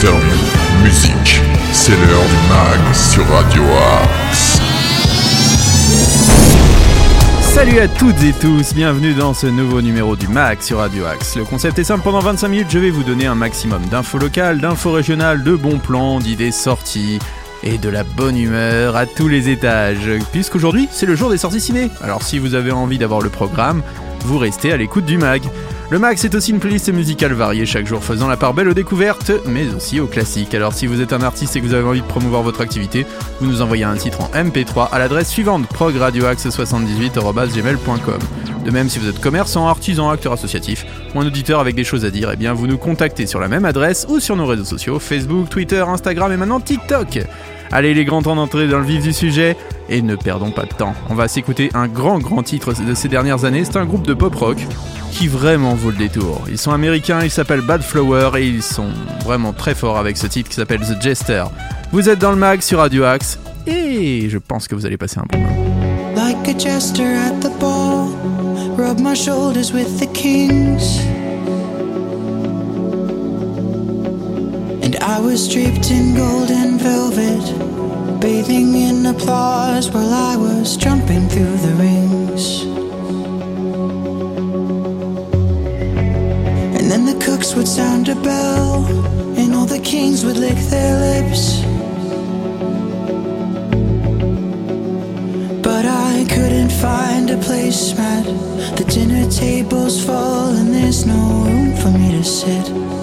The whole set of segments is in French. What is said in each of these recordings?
interviews, musique. C'est l'heure du mag sur Radio Axe. Salut à toutes et tous, bienvenue dans ce nouveau numéro du MAG sur Radio Axe. Le concept est simple, pendant 25 minutes je vais vous donner un maximum d'infos locales, d'infos régionales, de bons plans, d'idées sorties et de la bonne humeur à tous les étages, puisqu'aujourd'hui c'est le jour des sorties ciné. Alors si vous avez envie d'avoir le programme, vous restez à l'écoute du MAG. Le MAG, c'est aussi une playlist musicale variée chaque jour, faisant la part belle aux découvertes, mais aussi aux classiques. Alors si vous êtes un artiste et que vous avez envie de promouvoir votre activité, vous nous envoyez un titre en MP3 à l'adresse suivante progradioaxe78.gmail.com. De même, si vous êtes commerçant, artisan, acteur associatif ou un auditeur avec des choses à dire, eh bien vous nous contactez sur la même adresse ou sur nos réseaux sociaux Facebook, Twitter, Instagram et maintenant TikTok. Allez, il est grand temps d'entrer dans le vif du sujet et ne perdons pas de temps. On va s'écouter un grand grand titre de ces dernières années. C'est un groupe de pop rock qui vraiment vaut le détour. Ils sont américains, ils s'appellent Bad Flower et ils sont vraiment très forts avec ce titre qui s'appelle The Jester. Vous êtes dans le mag sur Radio Axe et je pense que vous allez passer un bon moment. And I was in velvet, bathing in applause while I was through the rings. Sound a bell, and all the kings would lick their lips. But I couldn't find a placemat. The dinner table's full, and there's no room for me to sit.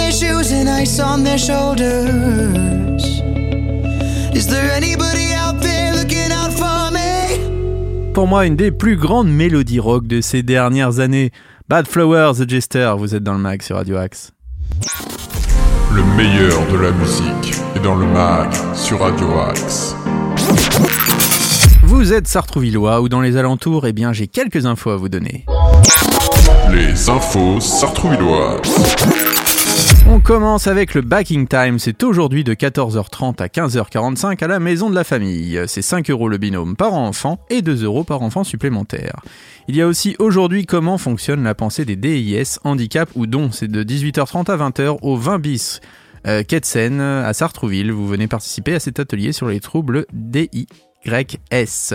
Their shoes and ice on their shoulders. Is there anybody out there looking out for me? Pour moi, une des plus grandes mélodies rock de ces dernières années. Bad Flowers, The Jester, vous êtes dans le mag sur Radio Axe. Le meilleur de la musique est dans le mag sur Radio Axe. Vous êtes Sartrouvillois ou dans les alentours, eh bien j'ai quelques infos à vous donner. Les infos sartrouvilloises. On commence avec le backing time, c'est aujourd'hui de 14h30 à 15h45 à la maison de la famille. C'est 5 euros le binôme par enfant et 2 euros par enfant supplémentaire. Il y a aussi aujourd'hui comment fonctionne la pensée des DIS, handicap ou dons. C'est de 18h30 à 20h au 20 bis. Euh, Ketsen à Sartrouville, vous venez participer à cet atelier sur les troubles DI. YS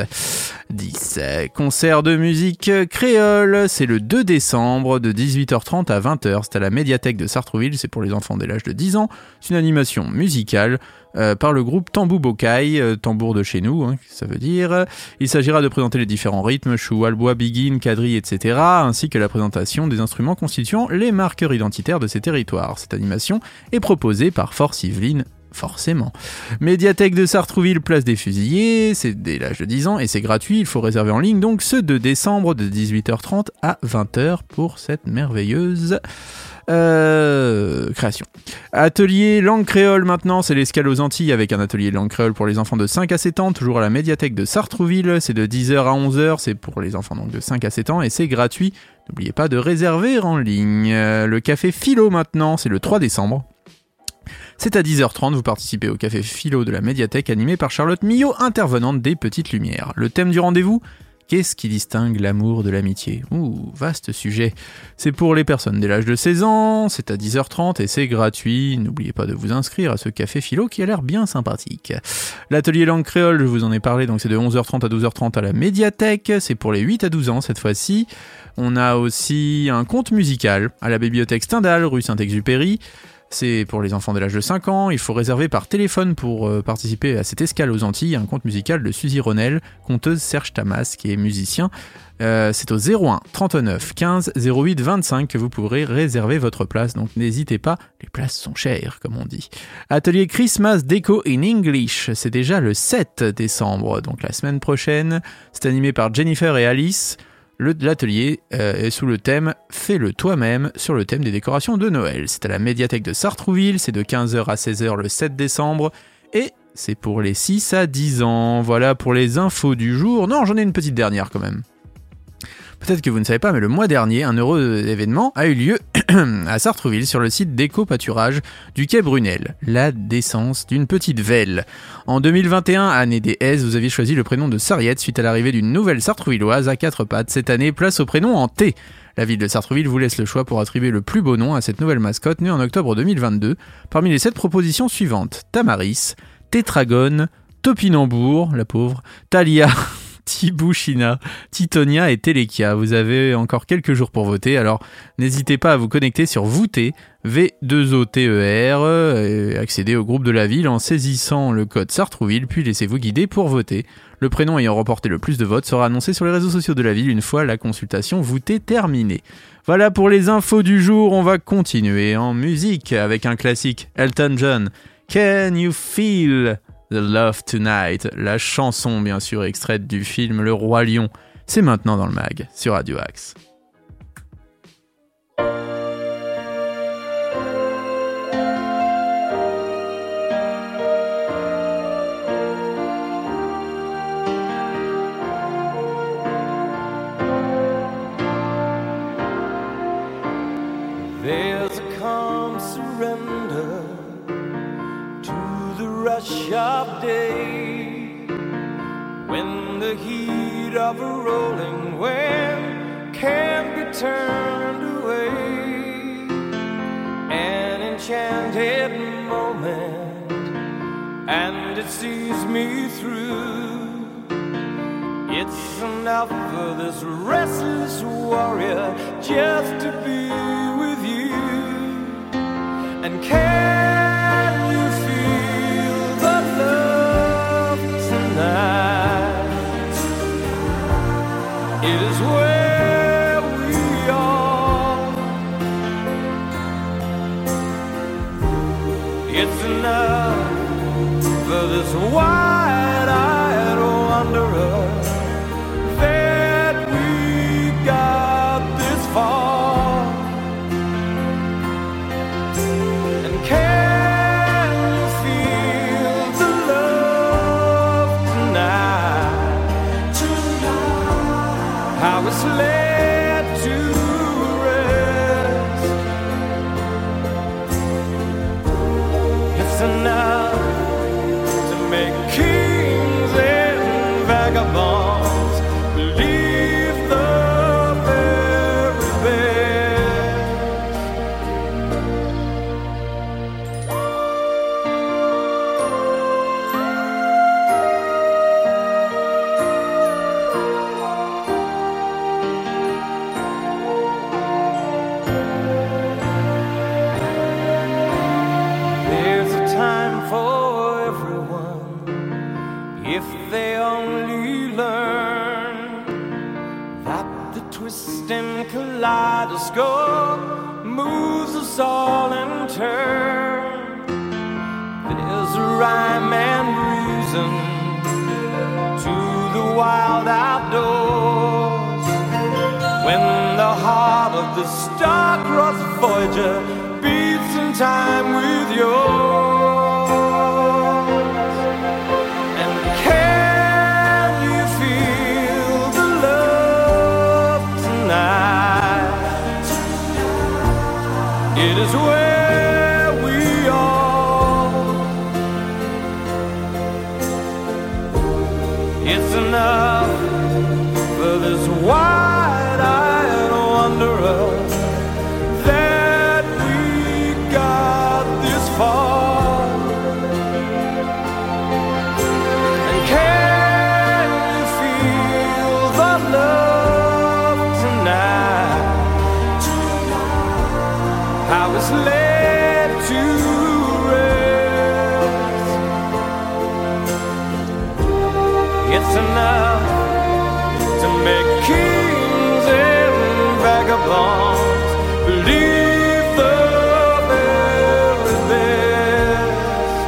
10. Concert de musique créole, c'est le 2 décembre de 18h30 à 20h. C'est à la médiathèque de Sartrouville, c'est pour les enfants dès l'âge de 10 ans. C'est une animation musicale euh, par le groupe Tambou Bokai, euh, tambour de chez nous, hein, ça veut dire. Il s'agira de présenter les différents rythmes, chou, albois, biguine, quadrille, etc., ainsi que la présentation des instruments constituant les marqueurs identitaires de ces territoires. Cette animation est proposée par Force Yveline forcément. Médiathèque de Sartrouville, place des Fusillés, c'est dès l'âge de 10 ans et c'est gratuit, il faut réserver en ligne donc ce 2 décembre de 18h30 à 20h pour cette merveilleuse euh, création. Atelier langue créole maintenant, c'est l'escale aux Antilles avec un atelier langue créole pour les enfants de 5 à 7 ans, toujours à la médiathèque de Sartrouville, c'est de 10h à 11h, c'est pour les enfants donc de 5 à 7 ans et c'est gratuit. N'oubliez pas de réserver en ligne. Euh, le café Philo maintenant, c'est le 3 décembre. C'est à 10h30, vous participez au café philo de la médiathèque animé par Charlotte Millot, intervenante des Petites Lumières. Le thème du rendez-vous Qu'est-ce qui distingue l'amour de l'amitié? Ouh, vaste sujet. C'est pour les personnes dès l'âge de 16 ans, c'est à 10h30 et c'est gratuit. N'oubliez pas de vous inscrire à ce café philo qui a l'air bien sympathique. L'atelier langue créole, je vous en ai parlé, donc c'est de 11h30 à 12h30 à la médiathèque. C'est pour les 8 à 12 ans cette fois-ci. On a aussi un conte musical à la bibliothèque Stendhal, rue Saint-Exupéry. C'est pour les enfants de l'âge de 5 ans. Il faut réserver par téléphone pour euh, participer à cette escale aux Antilles, un conte musical de Suzy Ronel, conteuse Serge Tamas, qui est musicien. Euh, c'est au 01 39 15 08 25 que vous pourrez réserver votre place, donc n'hésitez pas, les places sont chères, comme on dit. Atelier Christmas Déco in English, c'est déjà le 7 décembre, donc la semaine prochaine. C'est animé par Jennifer et Alice. L'atelier euh, est sous le thème Fais-le toi-même sur le thème des décorations de Noël. C'est à la médiathèque de Sartrouville, c'est de 15h à 16h le 7 décembre et c'est pour les 6 à 10 ans. Voilà pour les infos du jour. Non, j'en ai une petite dernière quand même. Peut-être que vous ne savez pas, mais le mois dernier, un heureux événement a eu lieu à Sartrouville sur le site d'éco-pâturage du quai Brunel, la décence d'une petite velle. En 2021, année des S, vous aviez choisi le prénom de Sarriette suite à l'arrivée d'une nouvelle Sartrouvilloise à quatre pattes. Cette année, place au prénom en T. La ville de Sartrouville vous laisse le choix pour attribuer le plus beau nom à cette nouvelle mascotte née en octobre 2022 parmi les sept propositions suivantes. Tamaris, Tétragone, Topinambour, la pauvre, Talia, Tibouchina, Titonia et Telekia. Vous avez encore quelques jours pour voter, alors n'hésitez pas à vous connecter sur Voter, V2OTER, et accéder au groupe de la ville en saisissant le code Sartrouville, puis laissez-vous guider pour voter. Le prénom ayant remporté le plus de votes sera annoncé sur les réseaux sociaux de la ville une fois la consultation voûtée terminée. Voilà pour les infos du jour, on va continuer en musique avec un classique, Elton John. Can you feel The Love Tonight, la chanson bien sûr extraite du film Le Roi Lion. C'est maintenant dans le mag sur Radio Axe. Of a rolling wind can be turned away. An enchanted moment, and it sees me through. It's enough for this restless warrior just to be with you. And can So why? To make kings and vagabonds believe the very best.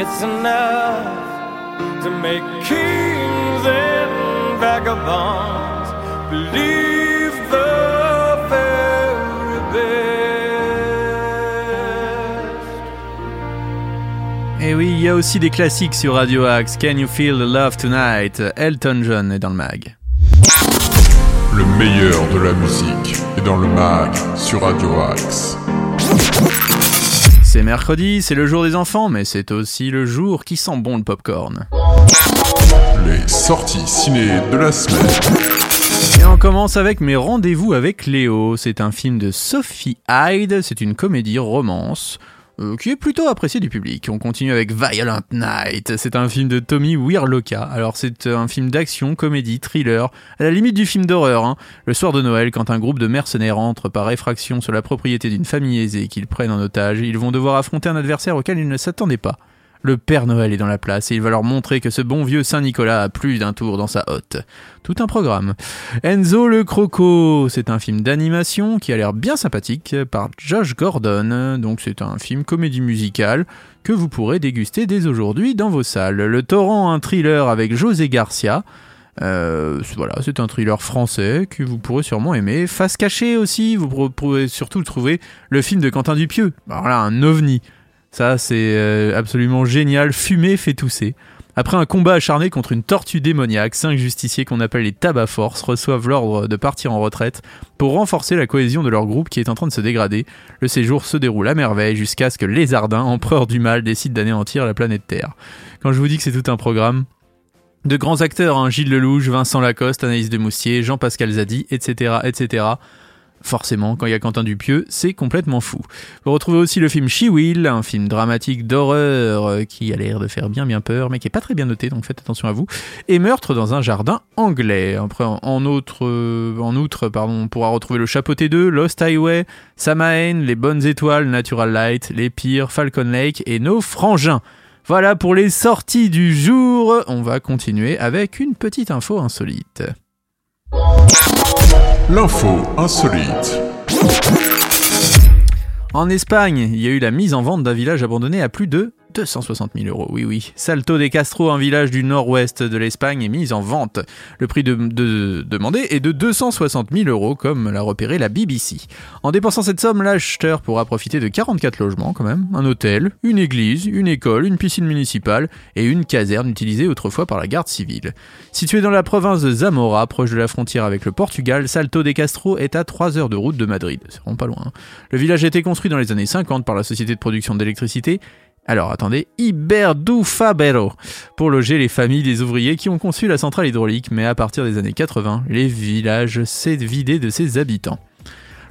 It's enough to make kings and vagabonds believe the il y a aussi des classiques sur Radio Axe. Can You Feel the Love Tonight? Elton John est dans le mag. Le meilleur de la musique est dans le mag sur Radio Axe. C'est mercredi, c'est le jour des enfants, mais c'est aussi le jour qui sent bon le popcorn. Les sorties ciné de la semaine. Et on commence avec mes rendez-vous avec Léo. C'est un film de Sophie Hyde, c'est une comédie romance. Euh, qui est plutôt appréciée du public. On continue avec Violent Night. C'est un film de Tommy Wirloka. Alors c'est un film d'action, comédie, thriller, à la limite du film d'horreur. hein. Le soir de Noël, quand un groupe de mercenaires entre par effraction sur la propriété d'une famille aisée qu'ils prennent en otage, ils vont devoir affronter un adversaire auquel ils ne s'attendaient pas. Le Père Noël est dans la place et il va leur montrer que ce bon vieux Saint-Nicolas a plus d'un tour dans sa hotte. Tout un programme. Enzo le Croco, c'est un film d'animation qui a l'air bien sympathique par Josh Gordon. Donc c'est un film comédie musicale que vous pourrez déguster dès aujourd'hui dans vos salles. Le Torrent, un thriller avec José Garcia. Euh, voilà, c'est un thriller français que vous pourrez sûrement aimer. Face cachée aussi, vous pourrez surtout trouver le film de Quentin Dupieux. Voilà, un ovni. Ça, c'est euh, absolument génial. Fumé fait tousser. Après un combat acharné contre une tortue démoniaque, cinq justiciers qu'on appelle les tabac force reçoivent l'ordre de partir en retraite pour renforcer la cohésion de leur groupe qui est en train de se dégrader. Le séjour se déroule à merveille jusqu'à ce que Lézardin, empereur du mal, décide d'anéantir la planète Terre. Quand je vous dis que c'est tout un programme, de grands acteurs, hein, Gilles Lelouch, Vincent Lacoste, Anaïs Demoustier, Jean-Pascal Zadi, etc., etc. Forcément, quand il y a Quentin Dupieux, c'est complètement fou. Vous retrouvez aussi le film She Will, un film dramatique d'horreur euh, qui a l'air de faire bien bien peur, mais qui est pas très bien noté, donc faites attention à vous. Et Meurtre dans un jardin anglais. Après, en, euh, outre, on pourra retrouver le Chapeauté 2, Lost Highway, Samaen, Les Bonnes Étoiles, Natural Light, Les Pires, Falcon Lake et Nos Frangins. Voilà pour les sorties du jour. On va continuer avec une petite info insolite. L'info insolite. En Espagne, il y a eu la mise en vente d'un village abandonné à plus de 260 000 euros. Oui, oui. Salto de Castro, un village du nord-ouest de l'Espagne, est mis en vente. Le prix de, de- demandé est de 260 000 euros, comme l'a repéré la BBC. En dépensant cette somme, l'acheteur pourra profiter de 44 logements, quand même. Un hôtel, une église, une école, une piscine municipale et une caserne utilisée autrefois par la garde civile. Situé dans la province de Zamora, proche de la frontière avec le Portugal, Salto de Castro est à 3 heures de route de Madrid. C'est vraiment pas loin. hein. Le village a été construit dans les années 50 par la société de production d'électricité alors attendez, Iberdufabero, pour loger les familles des ouvriers qui ont conçu la centrale hydraulique, mais à partir des années 80, les villages s'est vidé de ses habitants.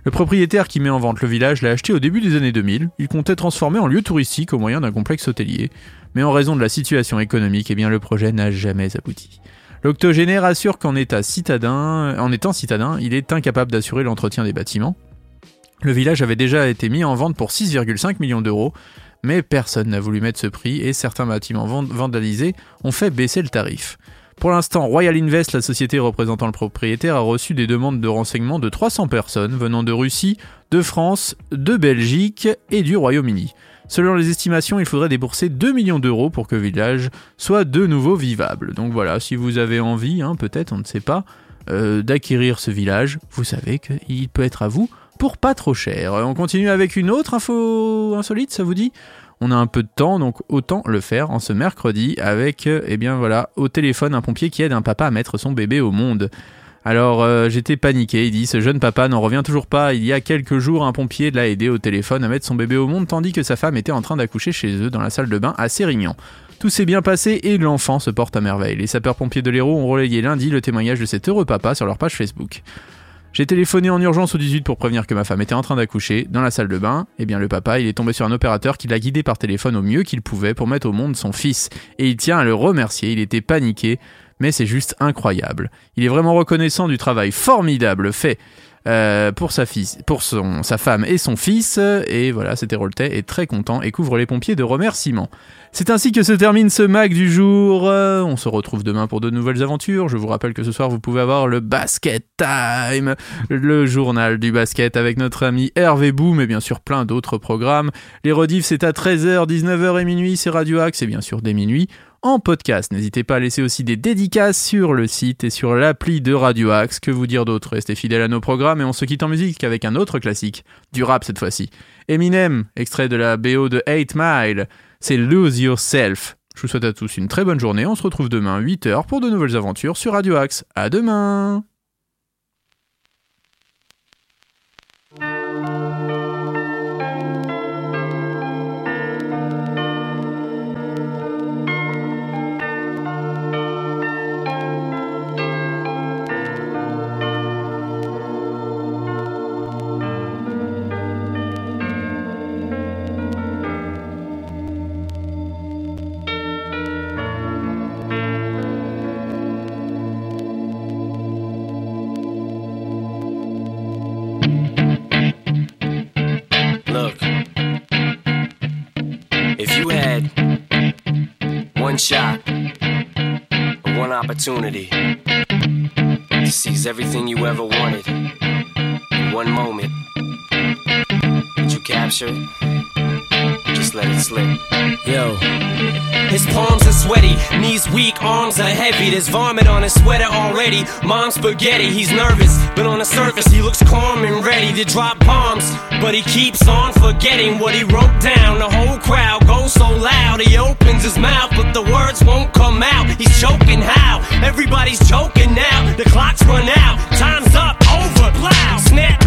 Le propriétaire qui met en vente le village l'a acheté au début des années 2000, il comptait transformer en lieu touristique au moyen d'un complexe hôtelier, mais en raison de la situation économique, eh le projet n'a jamais abouti. L'octogénaire assure qu'en étant citadin, il est incapable d'assurer l'entretien des bâtiments. Le village avait déjà été mis en vente pour 6,5 millions d'euros, mais personne n'a voulu mettre ce prix et certains bâtiments vand- vandalisés ont fait baisser le tarif. Pour l'instant, Royal Invest, la société représentant le propriétaire, a reçu des demandes de renseignements de 300 personnes venant de Russie, de France, de Belgique et du Royaume-Uni. Selon les estimations, il faudrait débourser 2 millions d'euros pour que le village soit de nouveau vivable. Donc voilà, si vous avez envie, hein, peut-être, on ne sait pas, euh, d'acquérir ce village, vous savez qu'il peut être à vous pour pas trop cher. On continue avec une autre info insolite, ça vous dit? On a un peu de temps, donc autant le faire en ce mercredi avec, euh, eh bien voilà, au téléphone un pompier qui aide un papa à mettre son bébé au monde. Alors euh, j'étais paniqué, il dit ce jeune papa n'en revient toujours pas, il y a quelques jours un pompier l'a aidé au téléphone à mettre son bébé au monde tandis que sa femme était en train d'accoucher chez eux dans la salle de bain à Sérignan. Tout s'est bien passé et l'enfant se porte à merveille. Les sapeurs-pompiers de l'Hérault ont relayé lundi le témoignage de cet heureux papa sur leur page Facebook. J'ai téléphoné en urgence au 18 pour prévenir que ma femme était en train d'accoucher dans la salle de bain. Eh bien, le papa, il est tombé sur un opérateur qui l'a guidé par téléphone au mieux qu'il pouvait pour mettre au monde son fils. Et il tient à le remercier, il était paniqué, mais c'est juste incroyable. Il est vraiment reconnaissant du travail formidable fait euh, pour sa fille, pour son, sa femme et son fils. Et voilà, cet Héroltais est très content et couvre les pompiers de remerciements. C'est ainsi que se termine ce Mac du jour. Euh, on se retrouve demain pour de nouvelles aventures. Je vous rappelle que ce soir, vous pouvez avoir le Basket Time, le journal du basket avec notre ami Hervé Boom et bien sûr plein d'autres programmes. Les rediffs, c'est à 13h, 19h et minuit, c'est Radio Axe et bien sûr dès minuit en podcast. N'hésitez pas à laisser aussi des dédicaces sur le site et sur l'appli de Radio Axe. Que vous dire d'autre? Restez fidèles à nos programmes et on se quitte en musique avec un autre classique, du rap cette fois-ci. Eminem, extrait de la BO de 8 Mile, c'est Lose Yourself. Je vous souhaite à tous une très bonne journée. On se retrouve demain 8h pour de nouvelles aventures sur Radio Axe. À demain opportunity to seize everything you ever wanted in one moment, did you capture it? Just let it slip. Yo. His palms are sweaty, knees weak, arms are heavy. There's vomit on his sweater already. Mom's spaghetti, he's nervous, but on the surface he looks calm and ready to drop bombs. But he keeps on forgetting what he wrote down. The whole crowd goes so loud, he opens his mouth, but the words won't come out. He's choking how? Everybody's choking now. The clock's run out, time's up, over, plow. Snap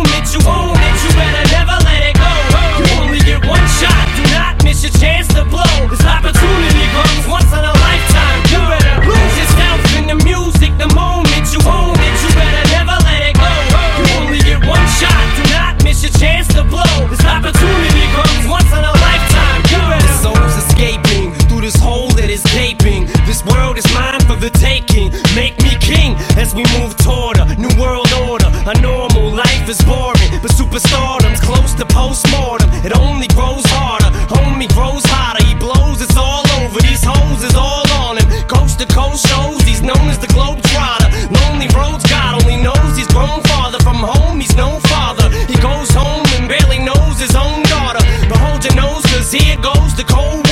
here goes the cold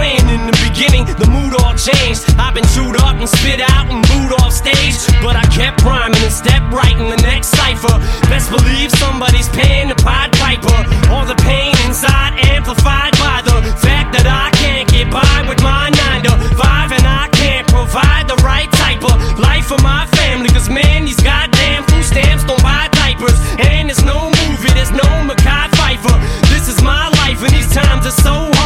planned in the beginning, the mood all changed. I've been chewed up and spit out and booed off stage. But I kept priming and stepped right in the next cipher. Best believe somebody's paying the Pied Piper. All the pain inside amplified by the fact that I can't get by with my 9 to 5 and I can't provide the right type of life for my family. Cause man, these goddamn food stamps don't buy diapers. And there's no movie, there's no Mackay Pfeiffer. This is my life and these times are so hard.